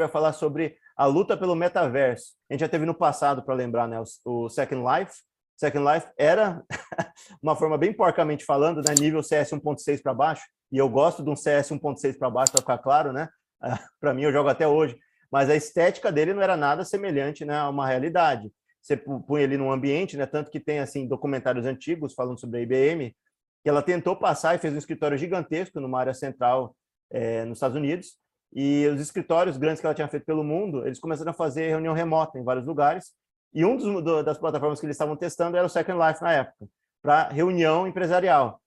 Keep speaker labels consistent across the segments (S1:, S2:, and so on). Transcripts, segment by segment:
S1: vai falar sobre a luta pelo metaverso. A gente já teve no passado, para lembrar, né, o, Second Life. Second Life era uma forma bem porcamente falando, né, nível CS 1.6 para baixo, e eu gosto de um CS 1.6 para baixo, para ficar claro, né? para mim, eu jogo até hoje. Mas a estética dele não era nada semelhante né, a uma realidade. Você põe ele num ambiente, né? Tanto que tem assim documentários antigos falando sobre a IBM, que ela tentou passar e fez um escritório gigantesco numa área central é, nos Estados Unidos, e os escritórios grandes que ela tinha feito pelo mundo, eles começaram a fazer reunião remota em vários lugares, e um dos, do, das plataformas que eles estavam testando era o Second Life na época, para reunião empresarial.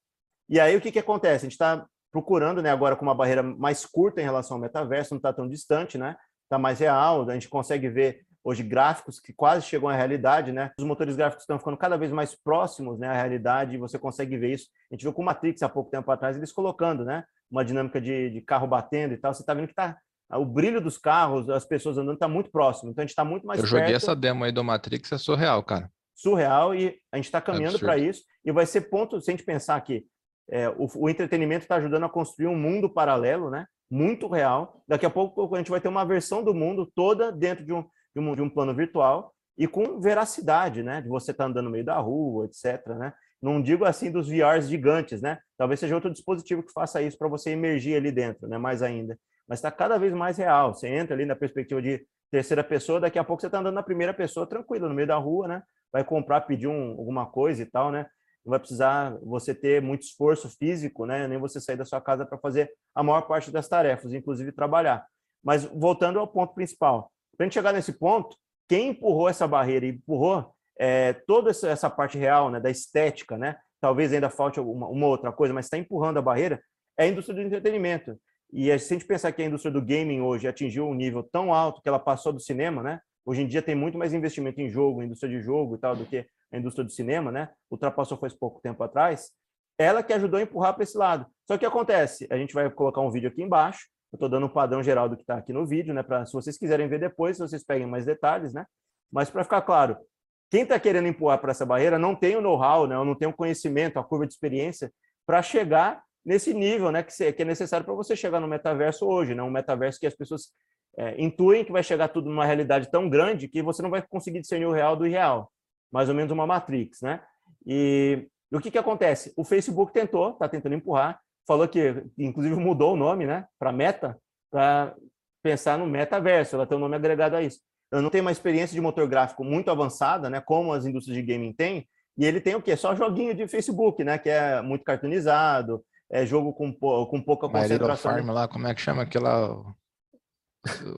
S1: E aí o que, que acontece? A gente está procurando, né, agora com uma barreira mais curta em relação ao metaverso, não está tão distante, né? Está mais real, a gente consegue ver hoje gráficos que quase chegam à realidade, né? Os motores gráficos estão ficando cada vez mais próximos, né, à realidade, e você consegue ver isso. A gente viu com o Matrix há pouco tempo atrás, eles colocando, né, uma dinâmica de, de carro batendo e tal. Você está vendo que tá o brilho dos carros, as pessoas andando está muito próximo. Então a gente está muito mais
S2: Eu joguei perto. essa demo aí do Matrix, é surreal, cara.
S1: Surreal e a gente está caminhando para isso e vai ser ponto, se a gente pensar que é, o, o entretenimento está ajudando a construir um mundo paralelo, né? Muito real. Daqui a pouco a gente vai ter uma versão do mundo toda dentro de um, de um, de um plano virtual e com veracidade, né? De você estar tá andando no meio da rua, etc. Né? Não digo assim dos VRs gigantes, né? Talvez seja outro dispositivo que faça isso para você emergir ali dentro, né? Mais ainda. Mas está cada vez mais real. Você entra ali na perspectiva de terceira pessoa, daqui a pouco você está andando na primeira pessoa tranquilo, no meio da rua, né? Vai comprar, pedir um, alguma coisa e tal, né? Não vai precisar você ter muito esforço físico, né? Nem você sair da sua casa para fazer a maior parte das tarefas, inclusive trabalhar. Mas voltando ao ponto principal, para a gente chegar nesse ponto, quem empurrou essa barreira e empurrou é, toda essa parte real, né, da estética, né, talvez ainda falte uma, uma outra coisa, mas está empurrando a barreira, é a indústria do entretenimento. E se a gente pensar que a indústria do gaming hoje atingiu um nível tão alto que ela passou do cinema, né? Hoje em dia tem muito mais investimento em jogo, indústria de jogo e tal, do que a indústria do cinema, né? Ultrapassou faz pouco tempo atrás. Ela que ajudou a empurrar para esse lado. Só que acontece, a gente vai colocar um vídeo aqui embaixo, eu estou dando um padrão geral do que está aqui no vídeo, né? Para se vocês quiserem ver depois, vocês peguem mais detalhes, né? Mas para ficar claro, quem está querendo empurrar para essa barreira não tem o know-how, né? Não tem o conhecimento, a curva de experiência para chegar nesse nível, né? Que, é necessário para você chegar no metaverso hoje, né? Um metaverso que as pessoas é, intuem que vai chegar tudo numa realidade tão grande que você não vai conseguir discernir o real do irreal, mais ou menos uma Matrix, né? E, e o que que acontece? O Facebook tentou, está tentando empurrar, falou que, inclusive, mudou o nome, né, para Meta, para pensar no metaverso, ela tem um nome agregado a isso. Eu não tenho uma experiência de motor gráfico muito avançada, né, como as indústrias de gaming têm, e ele tem o quê? Só joguinho de Facebook, né, que é muito cartoonizado, é jogo com, com pouca concentração.
S2: Farm lá, como é que chama aquela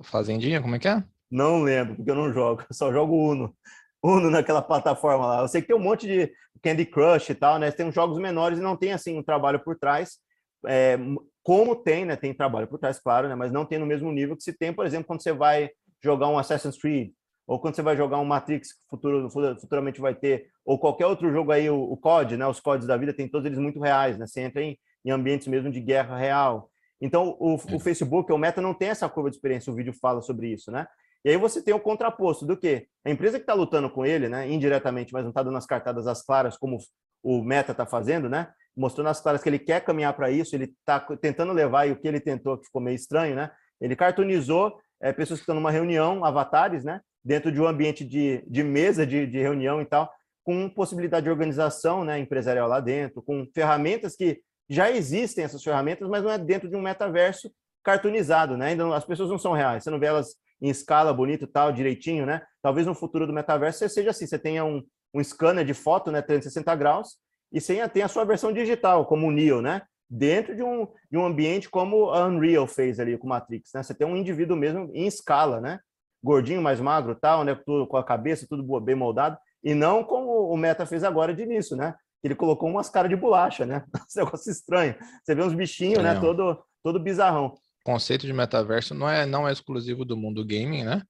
S2: fazendinha, como é que é?
S1: Não lembro, porque eu não jogo, eu só jogo Uno. Uno naquela plataforma lá. Eu sei que tem um monte de Candy Crush e tal, né? Tem uns jogos menores e não tem assim um trabalho por trás é, como tem, né, tem trabalho por trás, claro, né, mas não tem no mesmo nível que se tem, por exemplo, quando você vai jogar um Assassin's Creed, ou quando você vai jogar um Matrix, que futuro, futuramente vai ter, ou qualquer outro jogo aí, o, o COD, né, os CODs da vida, tem todos eles muito reais, né, você entra em, em ambientes mesmo de guerra real. Então, o, o Facebook, o Meta, não tem essa curva de experiência, o vídeo fala sobre isso, né? E aí você tem o contraposto do que a empresa que está lutando com ele, né, indiretamente, mas não está dando as cartadas às claras como o Meta está fazendo, né? mostrou nas claras que ele quer caminhar para isso, ele está tentando levar, e o que ele tentou, que ficou meio estranho, né? Ele cartoonizou é, pessoas que estão numa reunião, avatares, né? Dentro de um ambiente de, de mesa de, de reunião e tal, com possibilidade de organização né, empresarial lá dentro, com ferramentas que já existem essas ferramentas, mas não é dentro de um metaverso cartoonizado, né? Ainda não, as pessoas não são reais, você não vê elas em escala bonito tal, direitinho, né? Talvez no futuro do metaverso você seja assim, você tenha um, um scanner de foto, né, 360 graus, e sem tem a sua versão digital, como o Neo, né? Dentro de um, de um ambiente como a Unreal fez ali com o Matrix, né? Você tem um indivíduo mesmo em escala, né? Gordinho, mais magro, tal, né? Tudo com a cabeça, tudo bem moldado, e não como o Meta fez agora de início, né? Ele colocou umas caras de bolacha, né? Esse negócio estranho. Você vê uns bichinhos, né? Todo, todo bizarrão.
S2: O conceito de metaverso não é, não é exclusivo do mundo gaming, né?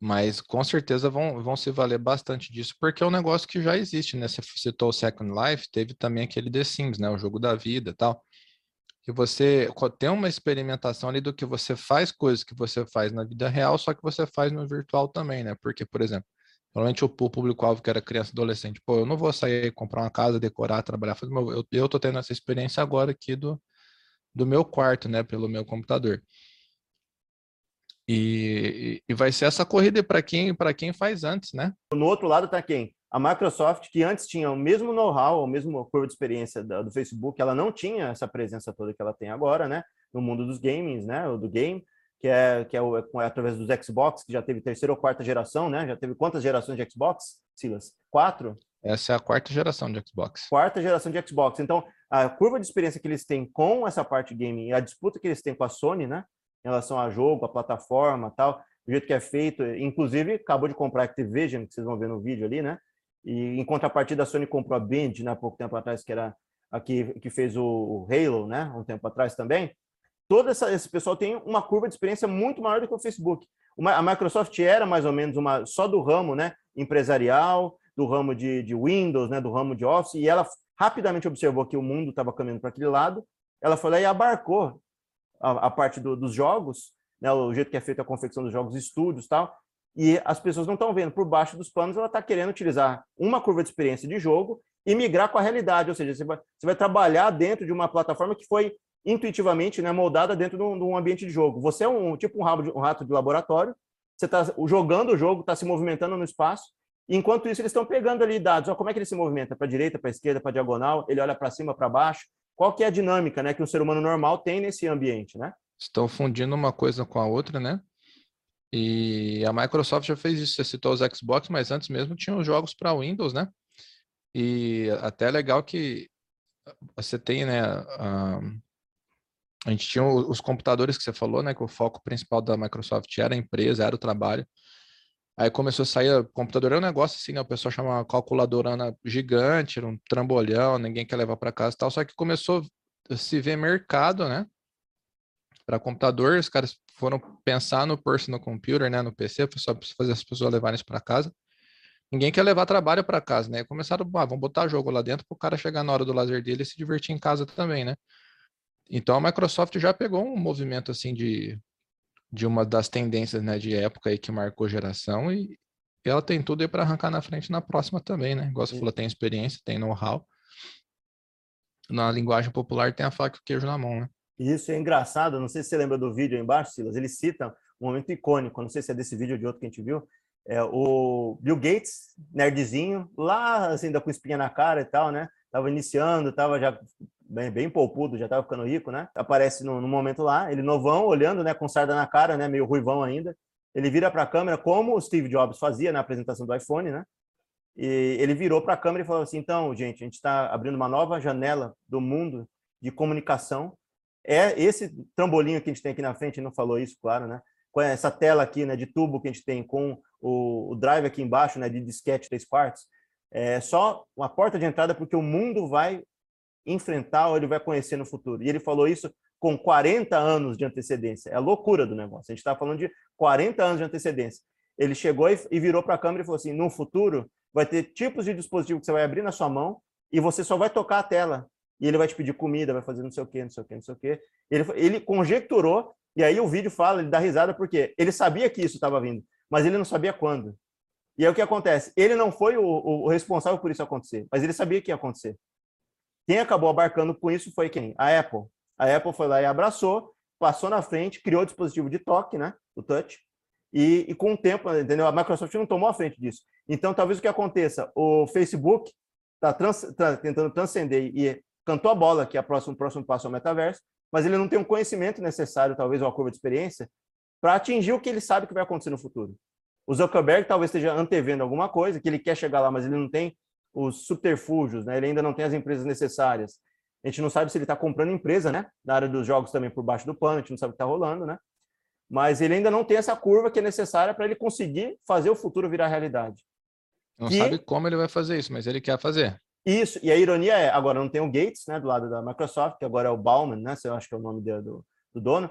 S2: Mas com certeza vão, vão se valer bastante disso, porque é um negócio que já existe, né? Você citou o Second Life, teve também aquele The Sims, né? O jogo da vida tal. Que você tem uma experimentação ali do que você faz coisas que você faz na vida real, só que você faz no virtual também, né? Porque, por exemplo, normalmente o público-alvo que era criança e adolescente, pô, eu não vou sair comprar uma casa, decorar, trabalhar, fazer eu, eu tô tendo essa experiência agora aqui do, do meu quarto, né? Pelo meu computador. E, e vai ser essa corrida para quem, quem faz antes, né?
S1: No outro lado está quem? A Microsoft, que antes tinha o mesmo know-how, a mesma curva de experiência do Facebook, ela não tinha essa presença toda que ela tem agora, né? No mundo dos gamings, né? Do game, que é, que é, o, é através dos Xbox, que já teve terceira ou quarta geração, né? Já teve quantas gerações de Xbox, Silas? Quatro?
S2: Essa é a quarta geração de Xbox.
S1: Quarta geração de Xbox. Então, a curva de experiência que eles têm com essa parte gaming e a disputa que eles têm com a Sony, né? Em relação a jogo, a plataforma tal, o jeito que é feito. Inclusive, acabou de comprar a Activision, que vocês vão ver no vídeo ali, né? E em contrapartida, a Sony comprou a Band, né? Pouco tempo atrás, que era aqui que fez o Halo, né? Um tempo atrás também. Todo essa, esse pessoal tem uma curva de experiência muito maior do que o Facebook. Uma, a Microsoft era mais ou menos uma só do ramo, né? Empresarial, do ramo de, de Windows, né, do ramo de Office, e ela rapidamente observou que o mundo estava caminhando para aquele lado, ela foi lá e abarcou a, a parte do, dos jogos, né, o jeito que é feita a confecção dos jogos, estúdios tal, e as pessoas não estão vendo por baixo dos panos, ela está querendo utilizar uma curva de experiência de jogo e migrar com a realidade, ou seja, você vai, você vai trabalhar dentro de uma plataforma que foi intuitivamente né, moldada dentro de um, de um, ambiente de jogo. Você é um tipo um, rabo de, um rato de laboratório, você está jogando o jogo, está se movimentando no espaço, Enquanto isso, eles estão pegando ali dados. Ó, como é que ele se movimenta? Para a direita, para a esquerda, para a diagonal? Ele olha para cima, para baixo? Qual que é a dinâmica né, que um ser humano normal tem nesse ambiente? Né?
S2: Estão fundindo uma coisa com a outra, né? E a Microsoft já fez isso. Você citou os Xbox, mas antes mesmo tinha os jogos para Windows, né? E até é legal que você tem, né? A, a gente tinha os computadores que você falou, né? Que o foco principal da Microsoft era a empresa, era o trabalho. Aí começou a sair, computador é um negócio assim, né? O pessoal chama uma calculadora gigante, um trambolhão, ninguém quer levar para casa e tal. Só que começou a se ver mercado, né? Para computador, os caras foram pensar no personal computer, né? No PC, só fazer as pessoas levarem isso para casa. Ninguém quer levar trabalho para casa, né? Começaram, ah, vamos botar jogo lá dentro para o cara chegar na hora do lazer dele e se divertir em casa também, né? Então a Microsoft já pegou um movimento assim de de uma das tendências né, de época aí que marcou geração e ela tem tudo aí para arrancar na frente na próxima também, né? Igual você falou, tem experiência, tem know-how. Na linguagem popular tem a faca e o queijo na mão, né?
S1: Isso é engraçado, não sei se você lembra do vídeo aí embaixo, Silas, ele cita um momento icônico, não sei se é desse vídeo ou de outro que a gente viu, é o Bill Gates, nerdzinho, lá assim, ainda com espinha na cara e tal, né? Tava iniciando, tava já bem, bem poupudo, já estava ficando rico, né? Aparece no, no, momento lá, ele novão, olhando, né, com sarda na cara, né, meio ruivão ainda. Ele vira para a câmera, como o Steve Jobs fazia na apresentação do iPhone, né? E ele virou para a câmera e falou assim: então, gente, a gente está abrindo uma nova janela do mundo de comunicação. É esse trambolinho que a gente tem aqui na frente, não falou isso, claro, né? Com essa tela aqui, né, de tubo que a gente tem com o, o drive aqui embaixo, né, de disquete 3 quartos, é só uma porta de entrada porque o mundo vai enfrentar ou ele vai conhecer no futuro. E ele falou isso com 40 anos de antecedência. É a loucura do negócio. A gente está falando de 40 anos de antecedência. Ele chegou e virou para a câmera e falou assim: no futuro vai ter tipos de dispositivo que você vai abrir na sua mão e você só vai tocar a tela. E ele vai te pedir comida, vai fazer não sei o quê, não sei o quê, não sei o quê. Ele, ele conjecturou, e aí o vídeo fala, ele dá risada, porque ele sabia que isso estava vindo, mas ele não sabia quando. E aí o que acontece? Ele não foi o, o, responsável por isso acontecer, mas ele sabia que ia acontecer. Quem acabou abarcando com isso foi quem? A Apple. A Apple foi lá e abraçou, passou na frente, criou o dispositivo de toque, né? O touch. E, e, com o tempo, entendeu? A Microsoft não tomou a frente disso. Então, talvez o que aconteça, o Facebook está trans, tá tentando transcender e cantou a bola que é o próximo, passo é o metaverso, mas ele não tem um conhecimento necessário, talvez, uma curva de experiência, para atingir o que ele sabe que vai acontecer no futuro. O Zuckerberg talvez esteja antevendo alguma coisa, que ele quer chegar lá, mas ele não tem os subterfúgios, né? Ele ainda não tem as empresas necessárias. A gente não sabe se ele está comprando empresa, né? Na área dos jogos também por baixo do pano, a gente não sabe o que está rolando, né? Mas ele ainda não tem essa curva que é necessária para ele conseguir fazer o futuro virar realidade.
S2: Não e... sabe como ele vai fazer isso, mas ele quer fazer.
S1: Isso, e a ironia é, agora não tem o Gates, né, do lado da Microsoft, que agora é o Bauman, né, eu acho que é o nome do, do dono.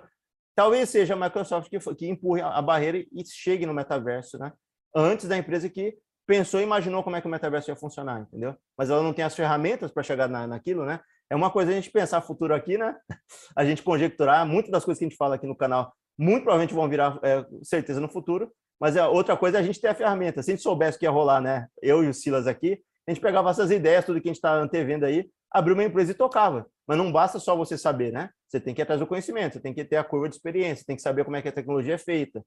S1: Talvez seja a Microsoft que, que empurre a barreira e chegue no metaverso, né, antes da empresa que pensou e imaginou como é que o metaverso ia funcionar, entendeu? Mas ela não tem as ferramentas para chegar na, naquilo, né? É uma coisa a gente pensar futuro aqui, né? A gente conjecturar, muitas das coisas que a gente fala aqui no canal, muito provavelmente vão virar é, certeza no futuro, mas a outra coisa é a gente ter a ferramenta. Se a gente soubesse que ia rolar, né? Eu e o Silas aqui, a gente pegava essas ideias, tudo que a gente está antevendo aí, abriu uma empresa e tocava. Mas não basta só você saber, né? Você tem que ir atrás do conhecimento, você tem que ter a curva de experiência, tem que saber como é que a tecnologia é feita.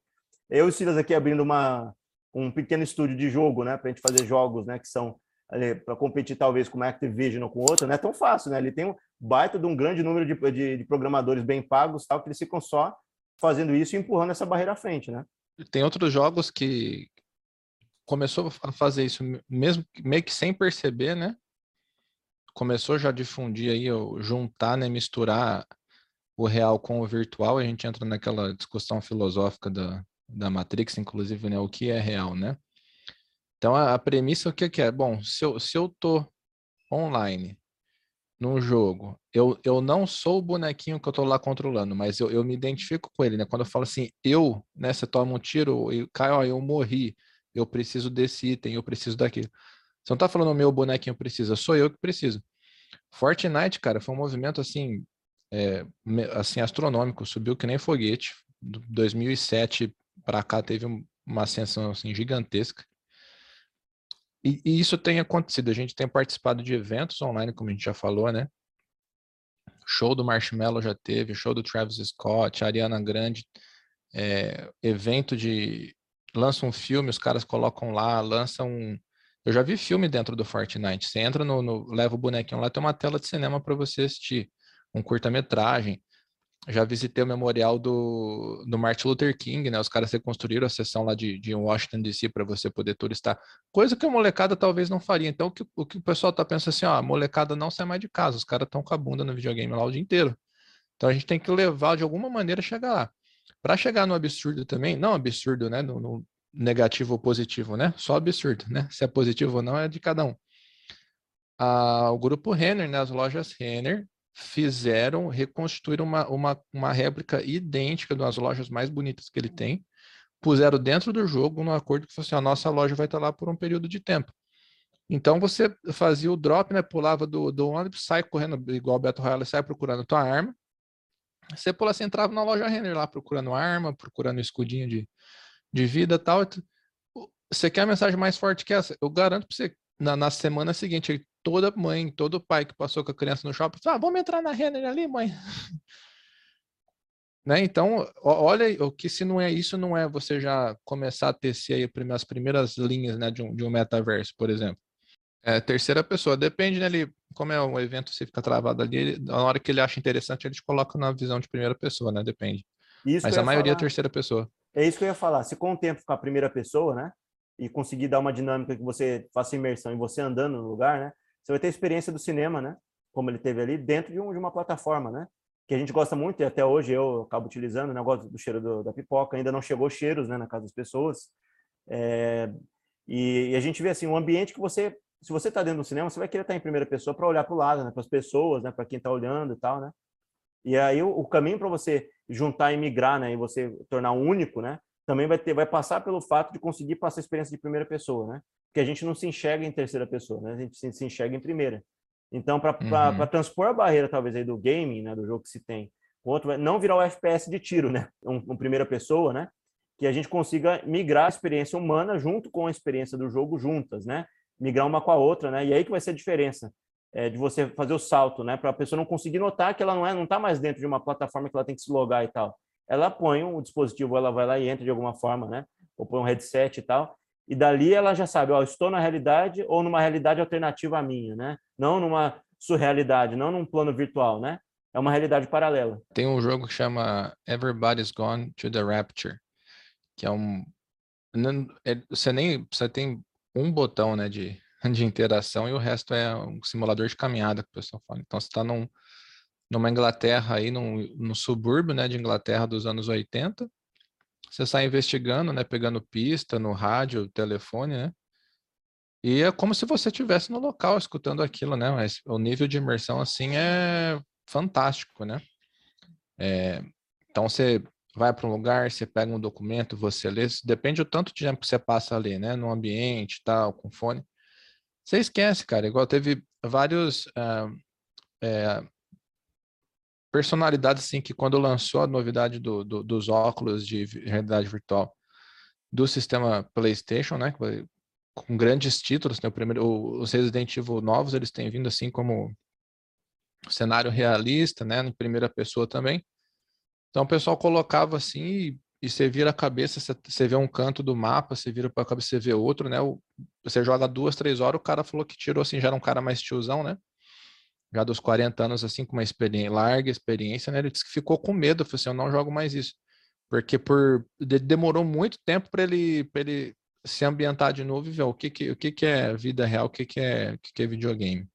S1: Eu e o Silas aqui abrindo uma, um pequeno estúdio de jogo, né? Para a gente fazer jogos, né? Que são para competir talvez com uma Activision ou com outra, não é tão fácil, né? Ele tem um baita de um grande número de, de, de programadores bem pagos, tal, que eles ficam só fazendo isso e empurrando essa barreira à frente, né?
S2: Tem outros jogos que começou a fazer isso mesmo meio que sem perceber, né? Começou já a difundir aí, juntar, né, misturar o real com o virtual, a gente entra naquela discussão filosófica da, da Matrix, inclusive, né, o que é real, né? Então, a, a premissa, o que, que é? Bom, se eu, se eu tô online num jogo, eu, eu não sou o bonequinho que eu tô lá controlando, mas eu, eu me identifico com ele, né? Quando eu falo assim, eu, né, você toma um tiro e cai, ó, eu morri, eu preciso desse item, eu preciso daquilo. Você não tá falando o meu bonequinho precisa, sou eu que preciso. Fortnite, cara, foi um movimento assim, é, assim astronômico, subiu que nem foguete. 2007 para cá teve uma ascensão assim gigantesca. E, e, isso tem acontecido. A gente tem participado de eventos online, como a gente já falou, né? Show do Marshmallow já teve, show do Travis Scott, Ariana Grande, é, evento de. Lança um filme, os caras colocam lá, lançam um. Eu já vi filme dentro do Fortnite. Você entra no, no leva o bonequinho lá, tem uma tela de cinema para você assistir, um curta-metragem já visitei o memorial do, do Martin Luther King, né? Os caras reconstruíram a seção lá de, de Washington DC para você poder turistar, coisa que a molecada talvez não faria. Então, o que o, que o pessoal tá pensando assim, ó, a molecada não sai mais de casa, os caras estão com a bunda no videogame lá o dia inteiro. Então, a gente tem que levar de alguma maneira chegar lá. Para chegar no absurdo também, não absurdo, né? No, no, negativo ou positivo, né? Só absurdo, né? Se é positivo ou não é de cada um. Ah, o grupo Renner, né? As lojas Renner fizeram, reconstruíram uma, uma, uma réplica idêntica das lojas mais bonitas que ele tem, puseram dentro do jogo no acordo que fosse assim, a nossa loja vai estar lá por um período de tempo. Então você fazia o drop, né? Pulava do, do ônibus, sai correndo, igual o Beto Royale, sai procurando tua arma. Você pula, você entrava na loja Renner lá procurando arma, procurando escudinho de, de vida tal. Você quer a mensagem mais forte que essa? Eu garanto para você, na, na semana seguinte, toda mãe, todo pai que passou com a criança no shopping, ah, vamos entrar na Renner ali, mãe. né? Então, olha, o que se não é isso, não é você já começar a tecer aí as primeiras linhas né, de, um, de um metaverso, por exemplo. É, terceira pessoa, depende, né? Ele, como é um evento, você fica travado ali, ele, na hora que ele acha interessante, ele te coloca na visão de primeira pessoa, né? Depende. Isso Mas a maioria é falar. é terceira pessoa.
S1: É isso que eu ia falar. Se com o tempo ficar a primeira pessoa, né? E conseguir dar uma dinâmica que você faça imersão e você andando no lugar, né? Você vai ter a experiência do cinema, né? Como ele teve ali, dentro de, um, de uma plataforma, né? Que a gente gosta muito e até hoje eu acabo utilizando, né? Gosto do cheiro do, da pipoca. Ainda não chegou cheiros, né? Na casa das pessoas. É, e, e, a gente vê assim, um ambiente que você, se você está dentro do cinema, você vai querer estar em primeira pessoa para olhar para o lado, né? Para as pessoas, né? Para quem está olhando e tal, né? E aí o, o caminho para você juntar e migrar, né? E você tornar único, né? Também vai ter, vai passar pelo fato de conseguir passar a experiência de primeira pessoa, né? Porque a gente não se enxerga em terceira pessoa, né? A gente se, se enxerga em primeira. Então, para uhum. transpor a barreira, talvez, aí do gaming, né? Do jogo que se tem, outro, não virar o FPS de tiro, né? Um, um, primeira pessoa, né? Que a gente consiga migrar a experiência humana junto com a experiência do jogo juntas, né? Migrar uma com a outra, né? E aí que vai ser a diferença é, de você fazer o salto, né? Para a pessoa não conseguir notar que ela não é, não está mais dentro de uma plataforma que ela tem que se logar e tal. Ela põe o um dispositivo, ela vai lá e entra de alguma forma, né? Ou põe um headset e tal e dali ela já sabe, ó, estou na realidade ou numa realidade alternativa à minha, né? Não numa surrealidade, não num plano virtual, né? É uma realidade paralela.
S2: Tem um jogo que chama Everybody's Gone to the Rapture, que é um é, você nem você tem um botão, né, de de interação e o resto é um simulador de caminhada que o pessoal fala. Então você está num, numa Inglaterra aí, num, num subúrbio, né, de Inglaterra dos anos 80, você sai investigando, né? Pegando pista no rádio, telefone, né? E é como se você estivesse no local escutando aquilo, né? Mas o nível de imersão, assim, é fantástico, né? É, então, você vai para um lugar, você pega um documento, você lê, depende do tanto de tempo que você passa ali, né? No ambiente, tal, com fone. Você esquece, cara. Igual teve vários uh, é, personalidade assim que quando lançou a novidade do, do, dos óculos de realidade virtual do sistema PlayStation, né, com grandes títulos, né, o primeiro, os Resident Evil novos eles têm vindo assim como cenário realista, né, em primeira pessoa também. Então o pessoal colocava assim e, e você vira a cabeça, você, você vê um canto do mapa, você vira para a cabeça, você vê outro, né? O, você joga duas, três horas, o cara falou que tirou assim, já era um cara mais tiozão, né? Já dos 40 anos, assim, com uma experiência, larga experiência, né? Ele disse que ficou com medo, falou assim, eu não jogo mais isso. Porque por demorou muito tempo para ele, ele se ambientar de novo e ver o que, que, o que, que é vida real, o que, que, é, o que, que é videogame.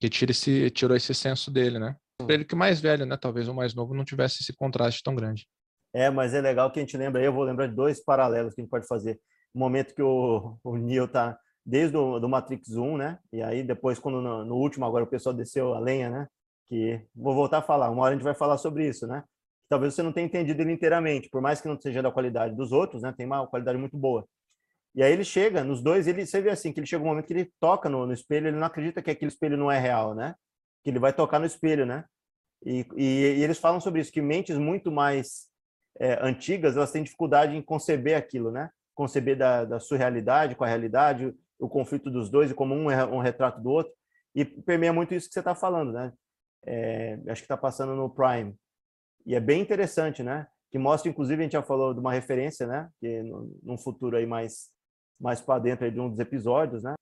S2: Que tira esse, tirou esse senso dele, né? Pra ele que mais velho, né? Talvez o mais novo não tivesse esse contraste tão grande.
S1: É, mas é legal que a gente lembra, eu vou lembrar de dois paralelos que a gente pode fazer. O momento que o, o Neo tá desde o do Matrix 1, né? E aí depois, quando no, no, último agora o pessoal desceu a lenha, né? Que vou voltar a falar, uma hora a gente vai falar sobre isso, né? Talvez você não tenha entendido ele inteiramente, por mais que não seja da qualidade dos outros, né? Tem uma qualidade muito boa. E aí ele chega, nos dois, ele, você vê assim, que ele chega um momento que ele toca no, no espelho, ele não acredita que aquele espelho não é real, né? Que ele vai tocar no espelho, né? E, e, e eles falam sobre isso, que mentes muito mais é, antigas, elas têm dificuldade em conceber aquilo, né? Conceber da, da surrealidade com a realidade, o conflito dos dois, e como um é um retrato do outro. E permeia muito isso que você está falando, né? É, acho que está passando no Prime. E é bem interessante, né? Que mostra, inclusive, a gente já falou de uma referência, né? Que num futuro aí mais mais para dentro aí de um dos episódios, né?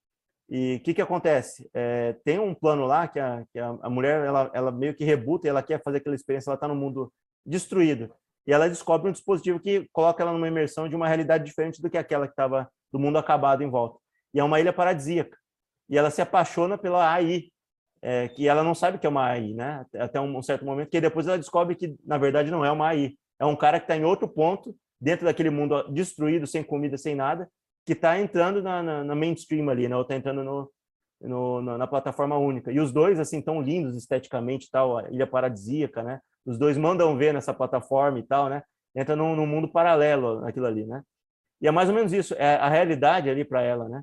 S1: E o que que acontece? É, tem um plano lá que a, que a, mulher, ela, ela meio que rebuta e ela quer fazer aquela experiência, ela está no mundo destruído. E ela descobre um dispositivo que coloca ela numa imersão de uma realidade diferente do que aquela que estava do mundo acabado em volta. E é uma ilha paradisíaca. E ela se apaixona pela AI, é, que ela não sabe que é uma AI, né? Até um certo momento, que depois ela descobre que, na verdade, não é uma AI. É um cara que está em outro ponto, dentro daquele mundo destruído, sem comida, sem nada, que está entrando na, na, na, mainstream ali, né? Ou está entrando no, no, na, na, plataforma única. E os dois, assim, tão lindos esteticamente tal, a Ilha Paradisíaca, né? Os dois mandam ver nessa plataforma e tal, né? Entra num, num mundo paralelo aquilo ali, né? E é mais ou menos isso, é a realidade ali para ela, né?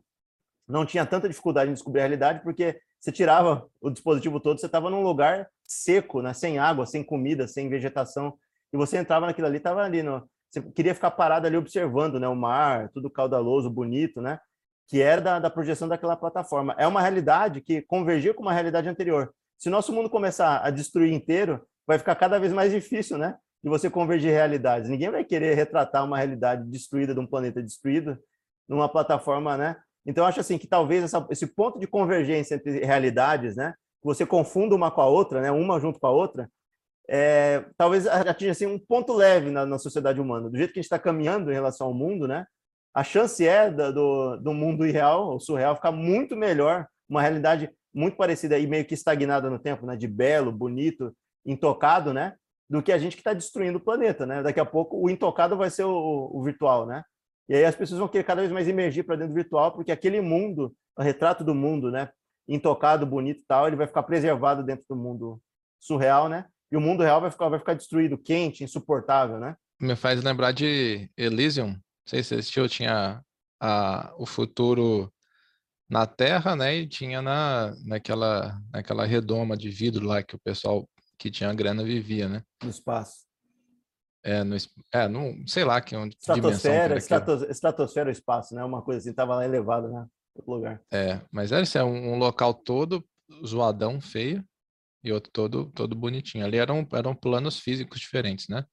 S1: Não tinha tanta dificuldade em descobrir a realidade, porque você tirava o dispositivo todo, você estava num lugar seco, né? sem água, sem comida, sem vegetação, e você entrava naquilo ali, estava ali no, você queria ficar parado ali observando né, o mar, tudo caudaloso, bonito, né? Que era da, da projeção daquela plataforma. É uma realidade que convergia com uma realidade anterior. Se o nosso mundo começar a destruir inteiro, vai ficar cada vez mais difícil, né? De você convergir realidades. Ninguém vai querer retratar uma realidade destruída de um planeta destruído numa plataforma, né? Então, acho assim que talvez essa, esse ponto de convergência entre realidades, né? Você confunda uma com a outra, né? Uma junto com a outra, é, talvez atinja assim, um ponto leve na, na, sociedade humana. Do jeito que a gente está caminhando em relação ao mundo, né? A chance é do, do mundo irreal, ou surreal, ficar muito melhor, uma realidade muito parecida e meio que estagnada no tempo, né? De belo, bonito, intocado, né? Do que a gente que está destruindo o planeta, né? Daqui a pouco o intocado vai ser o, o virtual, né? E aí as pessoas vão querer cada vez mais emergir para dentro do virtual, porque aquele mundo, o retrato do mundo, né? Intocado, bonito e tal, ele vai ficar preservado dentro do mundo surreal, né? e o mundo real vai ficar, vai ficar destruído, quente, insuportável, né?
S2: Me faz lembrar de Elysium. Não sei se você assistiu, tinha a, o futuro na Terra, né? E tinha na, naquela, naquela redoma de vidro lá que o pessoal que tinha grana vivia, né?
S1: No espaço.
S2: É, no, é, no, sei lá que onde
S1: estratosfera, dimensão estratosfera, espaço, né? Uma coisa assim, tava lá elevado, né? lugar.
S2: É, mas era é um, um local todo zoadão, feio, e outro todo, todo bonitinho. Ali eram, eram planos físicos diferentes, né?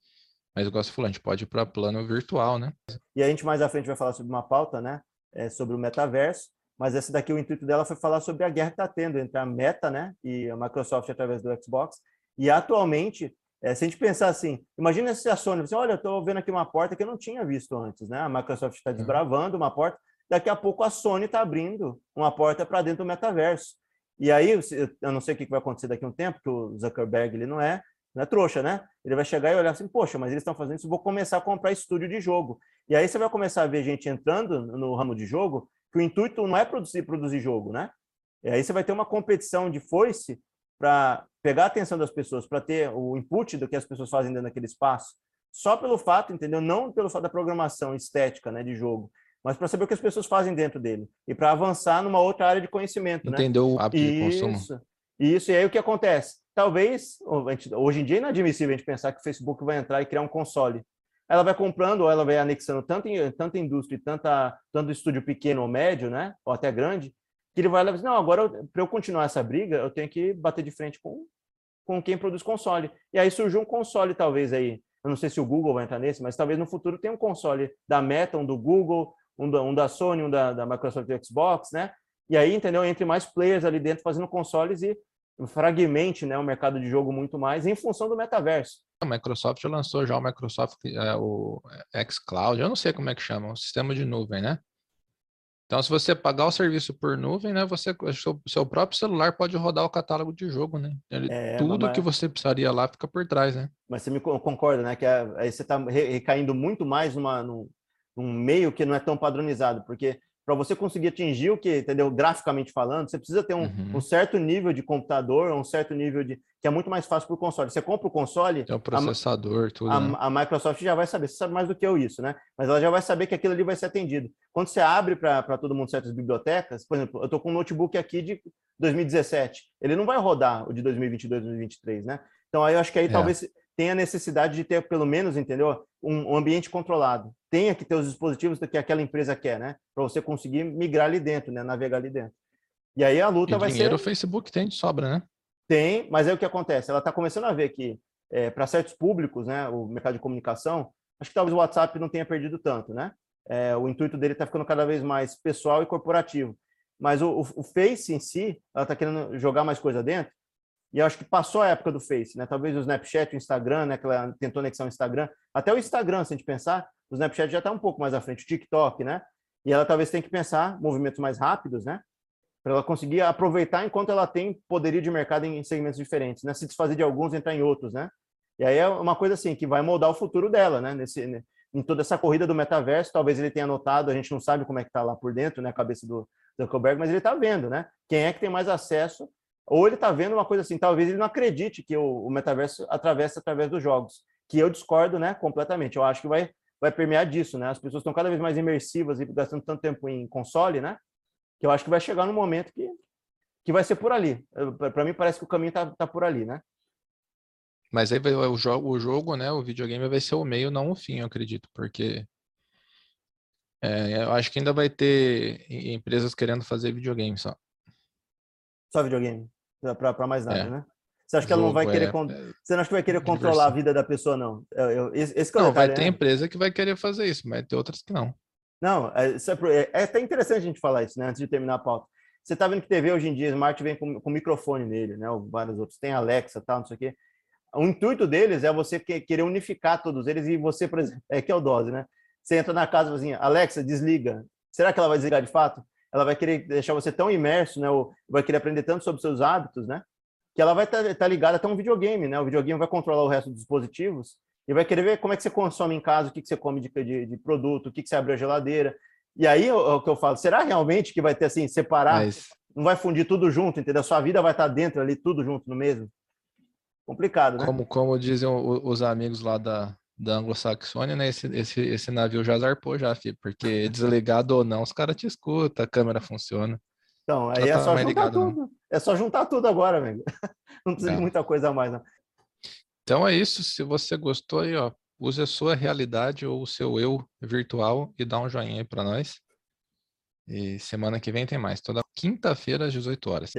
S2: Mas igual você falou, a gente pode ir para plano virtual, né?
S1: E a gente mais à frente vai falar sobre uma pauta, né? É, sobre o metaverso. Mas essa daqui, o intuito dela foi falar sobre a guerra que está tendo entre a Meta, né? E a Microsoft através do Xbox. E atualmente, é, se a gente pensar assim, imagina se a Sony, assim, olha, eu estou vendo aqui uma porta que eu não tinha visto antes, né? A Microsoft está uhum. desbravando uma porta, daqui a pouco a Sony está abrindo uma porta para dentro do metaverso. E aí, eu não sei o que vai acontecer daqui a um tempo, que o Zuckerberg ele não é, não é trouxa, né? Ele vai chegar e olhar assim, poxa, mas eles estão fazendo isso, vou começar a comprar estúdio de jogo. E aí você vai começar a ver gente entrando no ramo de jogo, que o intuito não é produzir, produzir jogo, né? E aí você vai ter uma competição de foice para pegar a atenção das pessoas, para ter o input do que as pessoas fazem dentro daquele espaço, só pelo fato, entendeu? Não pelo fato da programação estética, né, de jogo, mas para saber o que as pessoas fazem dentro dele e para avançar numa outra área de conhecimento.
S2: Entender né? o hábito
S1: isso,
S2: de consumo.
S1: Isso, e aí o que acontece? Talvez, hoje em dia é inadmissível a gente pensar que o Facebook vai entrar e criar um console. Ela vai comprando ou ela vai anexando tanto, em, tanta indústria, tanta, tanto estúdio pequeno ou médio, né? ou até grande, que ele vai levar, não, agora para eu continuar essa briga, eu tenho que bater de frente com, com quem produz console. E aí surgiu um console, talvez, aí. Eu não sei se o Google vai entrar nesse, mas talvez no futuro tenha um console da Meta, um do Google, um da, um da Sony, um da, da Microsoft Xbox, né? E aí, entendeu? Entre mais players ali dentro fazendo consoles e fragmente né, o mercado de jogo muito mais em função do metaverso.
S2: A Microsoft lançou já o Microsoft, é, o xCloud, eu não sei como é que chama, o sistema de nuvem, né? Então, se você pagar o serviço por nuvem, né, você, seu, seu próprio celular pode rodar o catálogo de jogo, né? Ele, é, tudo mas... que você precisaria lá fica por trás, né?
S1: Mas você me concorda, né? Que aí você está recaindo muito mais numa, num, num meio que não é tão padronizado, porque para você conseguir atingir o que, entendeu? Graficamente falando, você precisa ter um, uhum. um, certo nível de computador, um certo nível de. que é muito mais fácil para o console. Você compra o console.
S2: Tem o processador,
S1: a,
S2: tudo.
S1: A,
S2: né?
S1: a, Microsoft já vai saber, você sabe mais do que eu isso, né? Mas ela já vai saber que aquilo ali vai ser atendido. Quando você abre para todo mundo certas bibliotecas, por exemplo, eu estou com um notebook aqui de 2017. Ele não vai rodar o de 2022, 2023, né? Então aí eu acho que aí é. talvez tenha necessidade de ter pelo menos, entendeu? Um, um, ambiente controlado. Tenha que ter os dispositivos que aquela empresa quer, né? Para você conseguir migrar ali dentro, né? Navegar ali dentro. E aí a luta
S2: e
S1: vai
S2: dinheiro
S1: ser.
S2: o Facebook tem de sobra, né?
S1: Tem, mas aí o que acontece? Ela está começando a ver que é, para certos públicos, né? O mercado de comunicação, acho que talvez o WhatsApp não tenha perdido tanto, né? É, o intuito dele está ficando cada vez mais pessoal e corporativo. Mas o, o, o Face em si, ela está querendo jogar mais coisa dentro. E eu acho que passou a época do Face, né? Talvez o Snapchat, o Instagram, né? Que ela tentou anexar o Instagram. Até o Instagram, se a gente pensar, o Snapchat já está um pouco mais à frente, o TikTok, né? E ela talvez tenha que pensar movimentos mais rápidos, né? Para ela conseguir aproveitar enquanto ela tem poderio de mercado em segmentos diferentes, né? Se desfazer de alguns, entrar em outros, né? E aí é uma coisa assim que vai moldar o futuro dela, né? Nesse, né? em toda essa corrida do metaverso, talvez ele tenha notado, a gente não sabe como é que está lá por dentro, né? A cabeça do Zuckerberg, mas ele está vendo, né? Quem é que tem mais acesso ou ele está vendo uma coisa assim, talvez ele não acredite que o, o metaverso atravessa através dos jogos, que eu discordo, né, completamente. Eu acho que vai vai permear disso, né? As pessoas estão cada vez mais imersivas e gastando tanto tempo em console, né? Que eu acho que vai chegar no momento que que vai ser por ali. Para mim parece que o caminho está tá por ali, né?
S2: Mas aí o jogo, o jogo, né? O videogame vai ser o meio, não o fim, eu acredito, porque é, eu acho que ainda vai ter empresas querendo fazer videogame só.
S1: Só videogame para mais nada, é. né? Você acha que ela não vai querer. É... Você não acha que vai querer controlar a vida da pessoa, não? Eu, eu, esse, esse
S2: não, vai ter empresa que vai querer fazer isso, mas tem outras que não.
S1: Não, é, é, é, até interessante a gente falar isso, né? Antes de terminar a pauta. Você tá vendo que TV hoje em dia, Smart vem com, com microfone nele, né? Ou vários outros. Tem Alexa tal, não sei o quê. O intuito deles é você querer unificar todos eles e você, por exemplo, é que é o dose, né? Você entra na casa e assim, Alexa, desliga. Será que ela vai desligar de fato? Ela vai querer deixar você tão imerso, né? Ou vai querer aprender tanto sobre seus hábitos, né? Que ela vai estar tá, tá ligada até um videogame, né? O videogame vai controlar o resto dos dispositivos e vai querer ver como é que você consome em casa, o que, que você come de, de, de produto, o que, que você abre a geladeira. E aí o, o que eu falo, será realmente que vai ter assim, separar? Mas... Não vai fundir tudo junto, entendeu? A sua vida vai estar tá dentro ali, tudo junto no mesmo. Complicado, né?
S2: Como, como dizem os amigos lá da, da Anglo-Saxônia, né? Esse, esse, esse navio já zarpou já, filho, porque desligado ou não, os caras te escutam, a câmera funciona.
S1: Então, aí é tá só juntar ligado, tudo. Não. É só juntar tudo agora, amigo. Não precisa é. de muita coisa a mais, não.
S2: Então é isso. Se você gostou aí, ó, use a sua realidade ou o seu eu virtual e dá um joinha aí para nós. E semana que vem tem mais. Toda quinta-feira às 18 horas. Sim.